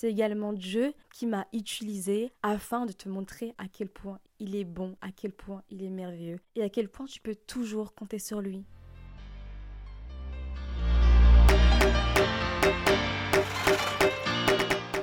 C'est également Dieu qui m'a utilisé afin de te montrer à quel point il est bon, à quel point il est merveilleux et à quel point tu peux toujours compter sur lui.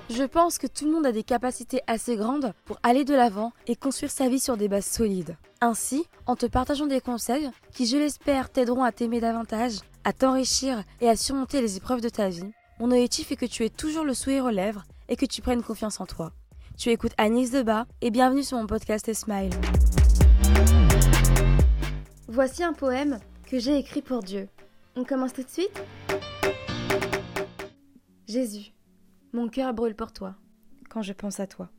Je pense que tout le monde a des capacités assez grandes pour aller de l'avant et construire sa vie sur des bases solides. Ainsi, en te partageant des conseils qui, je l'espère, t'aideront à t'aimer davantage, à t'enrichir et à surmonter les épreuves de ta vie, mon objectif est que tu aies toujours le sourire aux lèvres et que tu prennes confiance en toi. Tu écoutes Agnès Debat et bienvenue sur mon podcast Smile. Voici un poème que j'ai écrit pour Dieu. On commence tout de suite? Jésus. Mon cœur brûle pour toi quand je pense à toi.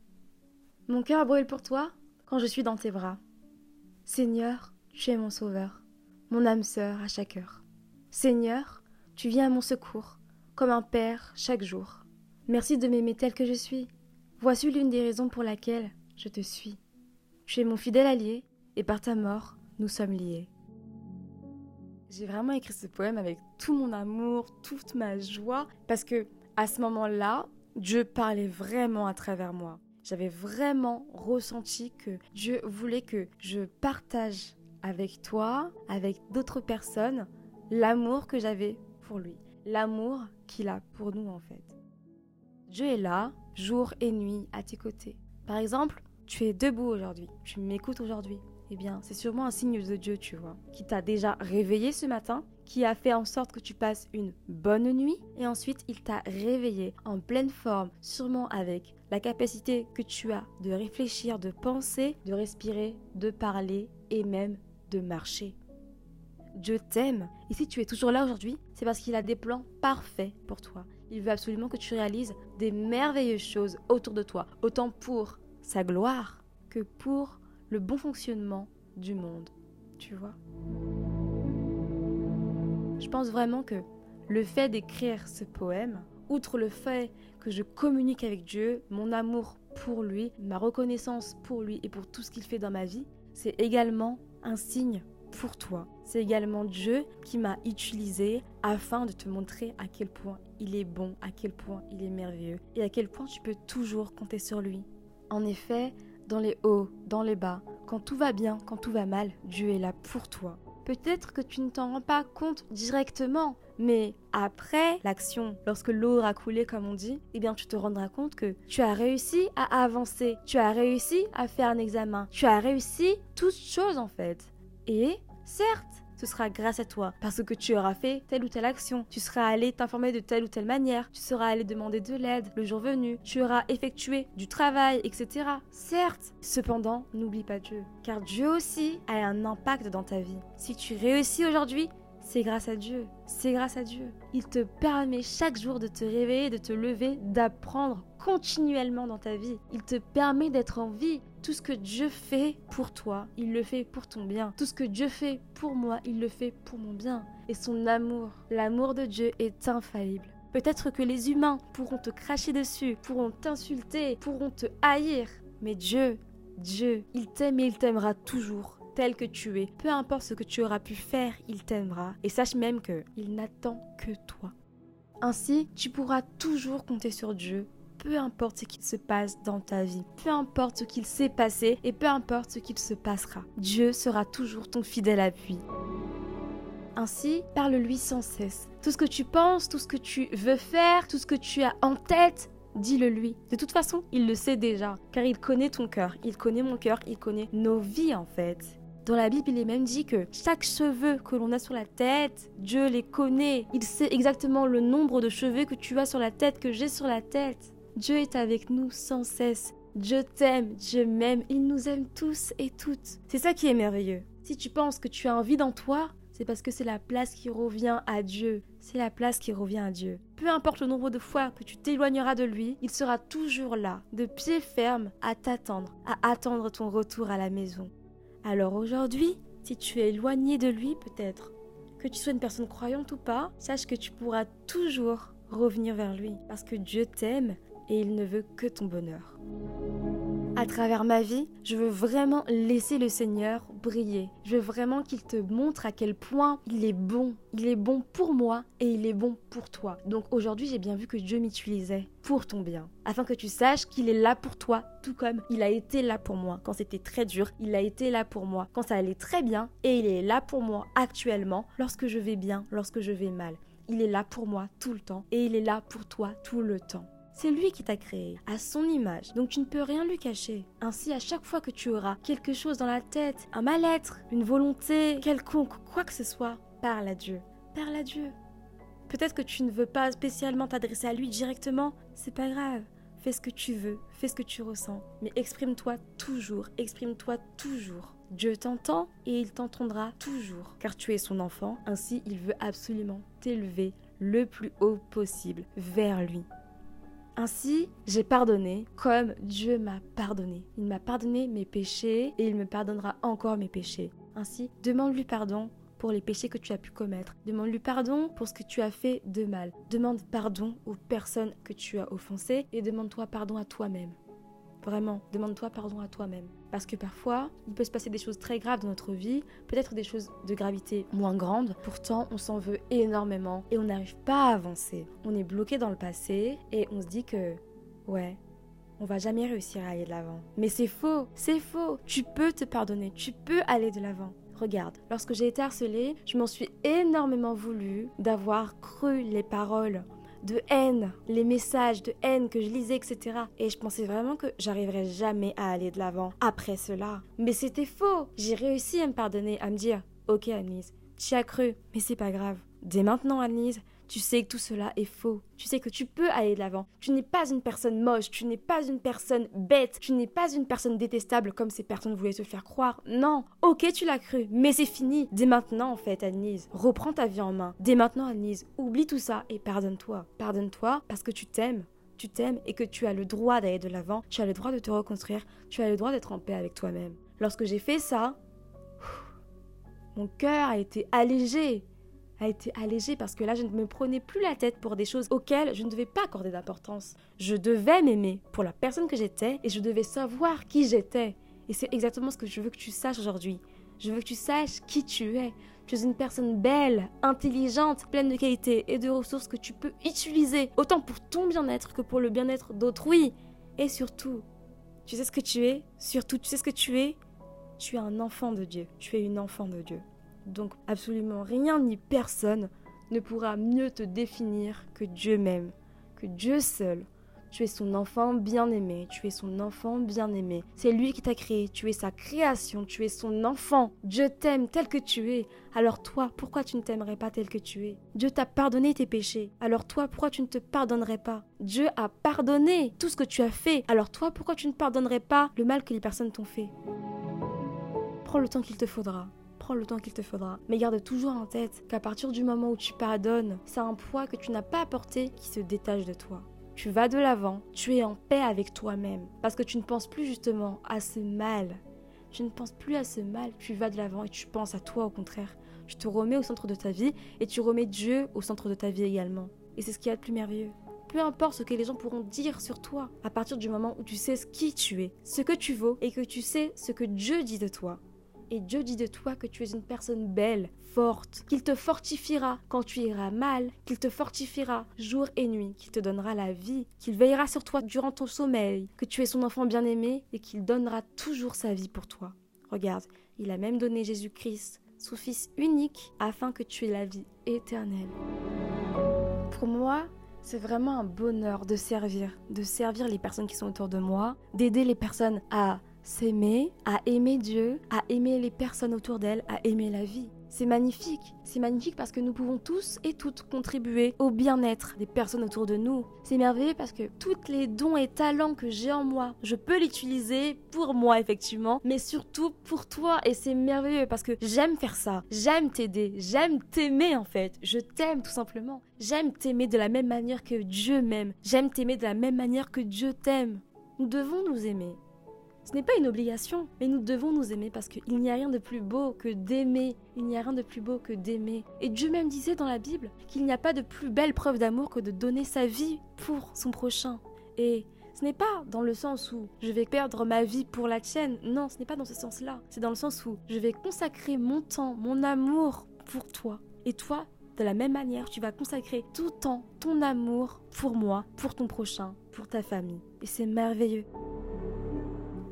Mon cœur brûle pour toi quand je suis dans tes bras. Seigneur, tu es mon sauveur, mon âme sœur à chaque heure. Seigneur, tu viens à mon secours, comme un père chaque jour. Merci de m'aimer tel que je suis. Voici l'une des raisons pour laquelle je te suis. Tu es mon fidèle allié, et par ta mort, nous sommes liés. J'ai vraiment écrit ce poème avec tout mon amour, toute ma joie, parce que à ce moment-là, Dieu parlait vraiment à travers moi. J'avais vraiment ressenti que Dieu voulait que je partage avec toi, avec d'autres personnes, l'amour que j'avais pour lui, l'amour qu'il a pour nous en fait. Dieu est là, jour et nuit, à tes côtés. Par exemple, tu es debout aujourd'hui, tu m'écoutes aujourd'hui. Eh bien, c'est sûrement un signe de Dieu, tu vois, qui t'a déjà réveillé ce matin qui a fait en sorte que tu passes une bonne nuit et ensuite il t'a réveillé en pleine forme, sûrement avec la capacité que tu as de réfléchir, de penser, de respirer, de parler et même de marcher. Dieu t'aime et si tu es toujours là aujourd'hui, c'est parce qu'il a des plans parfaits pour toi. Il veut absolument que tu réalises des merveilleuses choses autour de toi, autant pour sa gloire que pour le bon fonctionnement du monde. Tu vois? Je pense vraiment que le fait d'écrire ce poème, outre le fait que je communique avec Dieu, mon amour pour lui, ma reconnaissance pour lui et pour tout ce qu'il fait dans ma vie, c'est également un signe pour toi. C'est également Dieu qui m'a utilisé afin de te montrer à quel point il est bon, à quel point il est merveilleux et à quel point tu peux toujours compter sur lui. En effet, dans les hauts, dans les bas, quand tout va bien, quand tout va mal, Dieu est là pour toi. Peut-être que tu ne t'en rends pas compte directement, mais après l'action, lorsque l'eau aura coulé comme on dit, eh bien tu te rendras compte que tu as réussi à avancer, tu as réussi à faire un examen, tu as réussi toutes choses en fait. Et certes, ce sera grâce à toi, parce que tu auras fait telle ou telle action, tu seras allé t'informer de telle ou telle manière, tu seras allé demander de l'aide le jour venu, tu auras effectué du travail, etc. Certes, cependant, n'oublie pas Dieu, car Dieu aussi a un impact dans ta vie. Si tu réussis aujourd'hui, c'est grâce à Dieu. C'est grâce à Dieu. Il te permet chaque jour de te réveiller, de te lever, d'apprendre continuellement dans ta vie. Il te permet d'être en vie. Tout ce que Dieu fait pour toi, il le fait pour ton bien. Tout ce que Dieu fait pour moi, il le fait pour mon bien. Et son amour, l'amour de Dieu est infaillible. Peut-être que les humains pourront te cracher dessus, pourront t'insulter, pourront te haïr. Mais Dieu, Dieu, il t'aime et il t'aimera toujours tel que tu es. Peu importe ce que tu auras pu faire, il t'aimera. Et sache même que il n'attend que toi. Ainsi, tu pourras toujours compter sur Dieu, peu importe ce qu'il se passe dans ta vie, peu importe ce qu'il s'est passé et peu importe ce qu'il se passera. Dieu sera toujours ton fidèle appui. Ainsi, parle-lui sans cesse. Tout ce que tu penses, tout ce que tu veux faire, tout ce que tu as en tête, dis-le lui. De toute façon, il le sait déjà, car il connaît ton cœur, il connaît mon cœur, il connaît nos vies en fait. Dans la Bible, il est même dit que chaque cheveu que l'on a sur la tête, Dieu les connaît. Il sait exactement le nombre de cheveux que tu as sur la tête, que j'ai sur la tête. Dieu est avec nous sans cesse. Dieu t'aime, Dieu m'aime, il nous aime tous et toutes. C'est ça qui est merveilleux. Si tu penses que tu as envie dans toi, c'est parce que c'est la place qui revient à Dieu. C'est la place qui revient à Dieu. Peu importe le nombre de fois que tu t'éloigneras de lui, il sera toujours là, de pied ferme, à t'attendre, à attendre ton retour à la maison. Alors aujourd'hui, si tu es éloigné de lui peut-être, que tu sois une personne croyante ou pas, sache que tu pourras toujours revenir vers lui parce que Dieu t'aime et il ne veut que ton bonheur. À travers ma vie, je veux vraiment laisser le Seigneur briller. Je veux vraiment qu'il te montre à quel point il est bon. Il est bon pour moi et il est bon pour toi. Donc aujourd'hui, j'ai bien vu que Dieu m'utilisait pour ton bien, afin que tu saches qu'il est là pour toi, tout comme il a été là pour moi quand c'était très dur, il a été là pour moi quand ça allait très bien, et il est là pour moi actuellement lorsque je vais bien, lorsque je vais mal. Il est là pour moi tout le temps, et il est là pour toi tout le temps. C'est lui qui t'a créé, à son image, donc tu ne peux rien lui cacher. Ainsi, à chaque fois que tu auras quelque chose dans la tête, un mal-être, une volonté quelconque, quoi que ce soit, parle à Dieu. Parle à Dieu. Peut-être que tu ne veux pas spécialement t'adresser à lui directement, c'est pas grave. Fais ce que tu veux, fais ce que tu ressens, mais exprime-toi toujours, exprime-toi toujours. Dieu t'entend et il t'entendra toujours, car tu es son enfant, ainsi il veut absolument t'élever le plus haut possible vers lui. Ainsi, j'ai pardonné comme Dieu m'a pardonné. Il m'a pardonné mes péchés et il me pardonnera encore mes péchés. Ainsi, demande-lui pardon pour les péchés que tu as pu commettre. Demande-lui pardon pour ce que tu as fait de mal. Demande pardon aux personnes que tu as offensées et demande-toi pardon à toi-même. Vraiment, demande-toi pardon à toi-même. Parce que parfois, il peut se passer des choses très graves dans notre vie, peut-être des choses de gravité moins grande. Pourtant, on s'en veut énormément et on n'arrive pas à avancer. On est bloqué dans le passé et on se dit que, ouais, on va jamais réussir à aller de l'avant. Mais c'est faux, c'est faux. Tu peux te pardonner, tu peux aller de l'avant. Regarde, lorsque j'ai été harcelée, je m'en suis énormément voulu d'avoir cru les paroles de haine, les messages de haine que je lisais, etc. Et je pensais vraiment que j'arriverais jamais à aller de l'avant après cela. Mais c'était faux. J'ai réussi à me pardonner, à me dire, ok Anise, tu as cru, mais c'est pas grave. Dès maintenant, Anise, tu sais que tout cela est faux. Tu sais que tu peux aller de l'avant. Tu n'es pas une personne moche, tu n'es pas une personne bête, tu n'es pas une personne détestable comme ces personnes voulaient te faire croire. Non, ok, tu l'as cru, mais c'est fini. Dès maintenant, en fait, Anise, reprends ta vie en main. Dès maintenant, Anise, oublie tout ça et pardonne-toi. Pardonne-toi parce que tu t'aimes tu t'aimes et que tu as le droit d'aller de l'avant, tu as le droit de te reconstruire, tu as le droit d'être en paix avec toi-même. Lorsque j'ai fait ça, mon cœur a été allégé a été allégé parce que là, je ne me prenais plus la tête pour des choses auxquelles je ne devais pas accorder d'importance. Je devais m'aimer pour la personne que j'étais et je devais savoir qui j'étais. Et c'est exactement ce que je veux que tu saches aujourd'hui. Je veux que tu saches qui tu es. Tu es une personne belle, intelligente, pleine de qualités et de ressources que tu peux utiliser, autant pour ton bien-être que pour le bien-être d'autrui. Et surtout, tu sais ce que tu es? Surtout, tu sais ce que tu es? Tu es un enfant de Dieu. Tu es une enfant de Dieu. Donc absolument rien ni personne ne pourra mieux te définir que Dieu même, que Dieu seul. Tu es son enfant bien-aimé, tu es son enfant bien-aimé. C'est lui qui t'a créé, tu es sa création, tu es son enfant. Dieu t'aime tel que tu es. Alors toi, pourquoi tu ne t'aimerais pas tel que tu es? Dieu t'a pardonné tes péchés. Alors toi, pourquoi tu ne te pardonnerais pas? Dieu a pardonné tout ce que tu as fait. Alors toi, pourquoi tu ne pardonnerais pas le mal que les personnes t'ont fait? Prends le temps qu'il te faudra le temps qu'il te faudra. Mais garde toujours en tête qu'à partir du moment où tu pardonnes, c'est un poids que tu n'as pas apporté qui se détache de toi. Tu vas de l'avant, tu es en paix avec toi-même, parce que tu ne penses plus justement à ce mal. Tu ne penses plus à ce mal, tu vas de l'avant et tu penses à toi au contraire. Tu te remets au centre de ta vie et tu remets Dieu au centre de ta vie également. Et c'est ce qui est le plus merveilleux. Peu importe ce que les gens pourront dire sur toi, à partir du moment où tu sais qui tu es, ce que tu vaux et que tu sais ce que Dieu dit de toi, et Dieu dit de toi que tu es une personne belle, forte, qu'il te fortifiera quand tu iras mal, qu'il te fortifiera jour et nuit, qu'il te donnera la vie, qu'il veillera sur toi durant ton sommeil, que tu es son enfant bien-aimé et qu'il donnera toujours sa vie pour toi. Regarde, il a même donné Jésus-Christ, son Fils unique, afin que tu aies la vie éternelle. Pour moi, c'est vraiment un bonheur de servir, de servir les personnes qui sont autour de moi, d'aider les personnes à s'aimer, à aimer Dieu, à aimer les personnes autour d'elle, à aimer la vie. C'est magnifique. C'est magnifique parce que nous pouvons tous et toutes contribuer au bien-être des personnes autour de nous. C'est merveilleux parce que tous les dons et talents que j'ai en moi, je peux l'utiliser pour moi effectivement, mais surtout pour toi. Et c'est merveilleux parce que j'aime faire ça. J'aime t'aider. J'aime t'aimer en fait. Je t'aime tout simplement. J'aime t'aimer de la même manière que Dieu m'aime. J'aime t'aimer de la même manière que Dieu t'aime. Nous devons nous aimer. Ce n'est pas une obligation, mais nous devons nous aimer parce qu'il n'y a rien de plus beau que d'aimer. Il n'y a rien de plus beau que d'aimer. Et Dieu même disait dans la Bible qu'il n'y a pas de plus belle preuve d'amour que de donner sa vie pour son prochain. Et Ce n'est pas dans le sens où je vais perdre ma vie pour la tienne. Non, ce n'est pas dans ce sens-là. C'est dans le sens où je vais consacrer mon temps, mon amour pour toi. Et toi, de la même manière, tu vas consacrer tout temps, ton amour pour moi, pour ton prochain, pour ta famille. Et c'est merveilleux.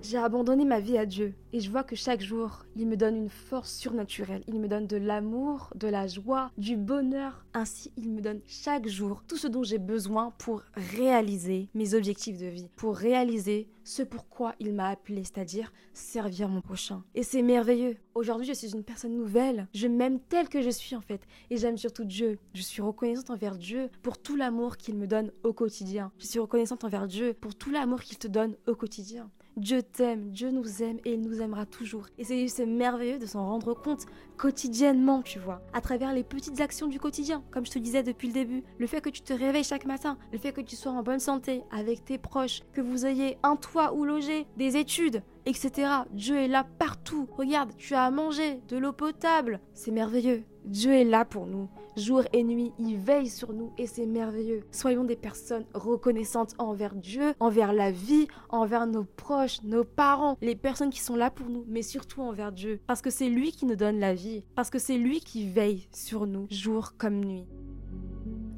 J'ai abandonné ma vie à Dieu et je vois que chaque jour, il me donne une force surnaturelle. Il me donne de l'amour, de la joie, du bonheur. Ainsi, il me donne chaque jour tout ce dont j'ai besoin pour réaliser mes objectifs de vie, pour réaliser ce pourquoi il m'a appelé, c'est-à-dire servir mon prochain. Et c'est merveilleux. Aujourd'hui, je suis une personne nouvelle. Je m'aime telle que je suis en fait. Et j'aime surtout Dieu. Je suis reconnaissante envers Dieu pour tout l'amour qu'il me donne au quotidien. Je suis reconnaissante envers Dieu pour tout l'amour qu'il te donne au quotidien. Dieu t'aime, Dieu nous aime et il nous aimera toujours. Et c'est merveilleux de s'en rendre compte quotidiennement, tu vois, à travers les petites actions du quotidien, comme je te disais depuis le début. Le fait que tu te réveilles chaque matin, le fait que tu sois en bonne santé avec tes proches, que vous ayez un toit où loger, des études, etc. Dieu est là partout. Regarde, tu as à manger, de l'eau potable. C'est merveilleux. Dieu est là pour nous. Jour et nuit, il veille sur nous et c'est merveilleux. Soyons des personnes reconnaissantes envers Dieu, envers la vie, envers nos proches, nos parents, les personnes qui sont là pour nous, mais surtout envers Dieu. Parce que c'est lui qui nous donne la vie, parce que c'est lui qui veille sur nous, jour comme nuit.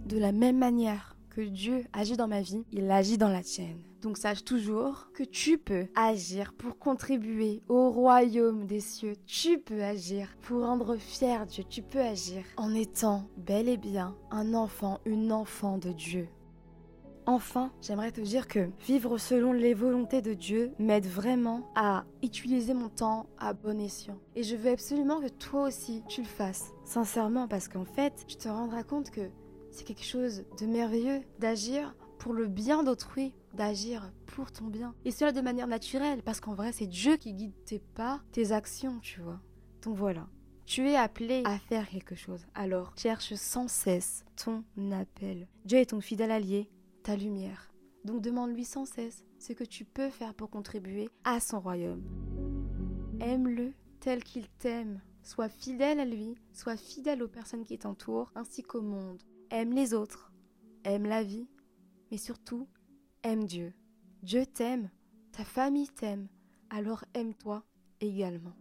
De la même manière que Dieu agit dans ma vie, il agit dans la tienne. Donc sache toujours que tu peux agir pour contribuer au royaume des cieux. Tu peux agir pour rendre fier Dieu. Tu peux agir en étant bel et bien un enfant, une enfant de Dieu. Enfin, j'aimerais te dire que vivre selon les volontés de Dieu m'aide vraiment à utiliser mon temps à bon escient. Et je veux absolument que toi aussi tu le fasses, sincèrement, parce qu'en fait, tu te rendras compte que c'est quelque chose de merveilleux d'agir pour le bien d'autrui, d'agir pour ton bien. Et cela de manière naturelle, parce qu'en vrai, c'est Dieu qui guide tes pas, tes actions, tu vois. Donc voilà. Tu es appelé à faire quelque chose. Alors, cherche sans cesse ton appel. Dieu est ton fidèle allié, ta lumière. Donc demande-lui sans cesse ce que tu peux faire pour contribuer à son royaume. Aime-le tel qu'il t'aime. Sois fidèle à lui, sois fidèle aux personnes qui t'entourent, ainsi qu'au monde. Aime les autres, aime la vie, mais surtout, aime Dieu. Dieu t'aime, ta famille t'aime, alors aime-toi également.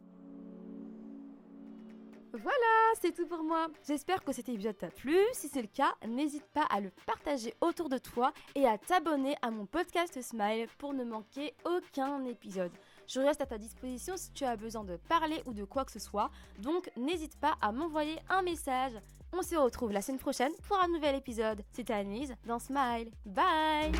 Voilà, c'est tout pour moi. J'espère que cet épisode t'a plu. Si c'est le cas, n'hésite pas à le partager autour de toi et à t'abonner à mon podcast Smile pour ne manquer aucun épisode. Je reste à ta disposition si tu as besoin de parler ou de quoi que ce soit, donc n'hésite pas à m'envoyer un message. On se retrouve la semaine prochaine pour un nouvel épisode. C'était Anise dans Smile. Bye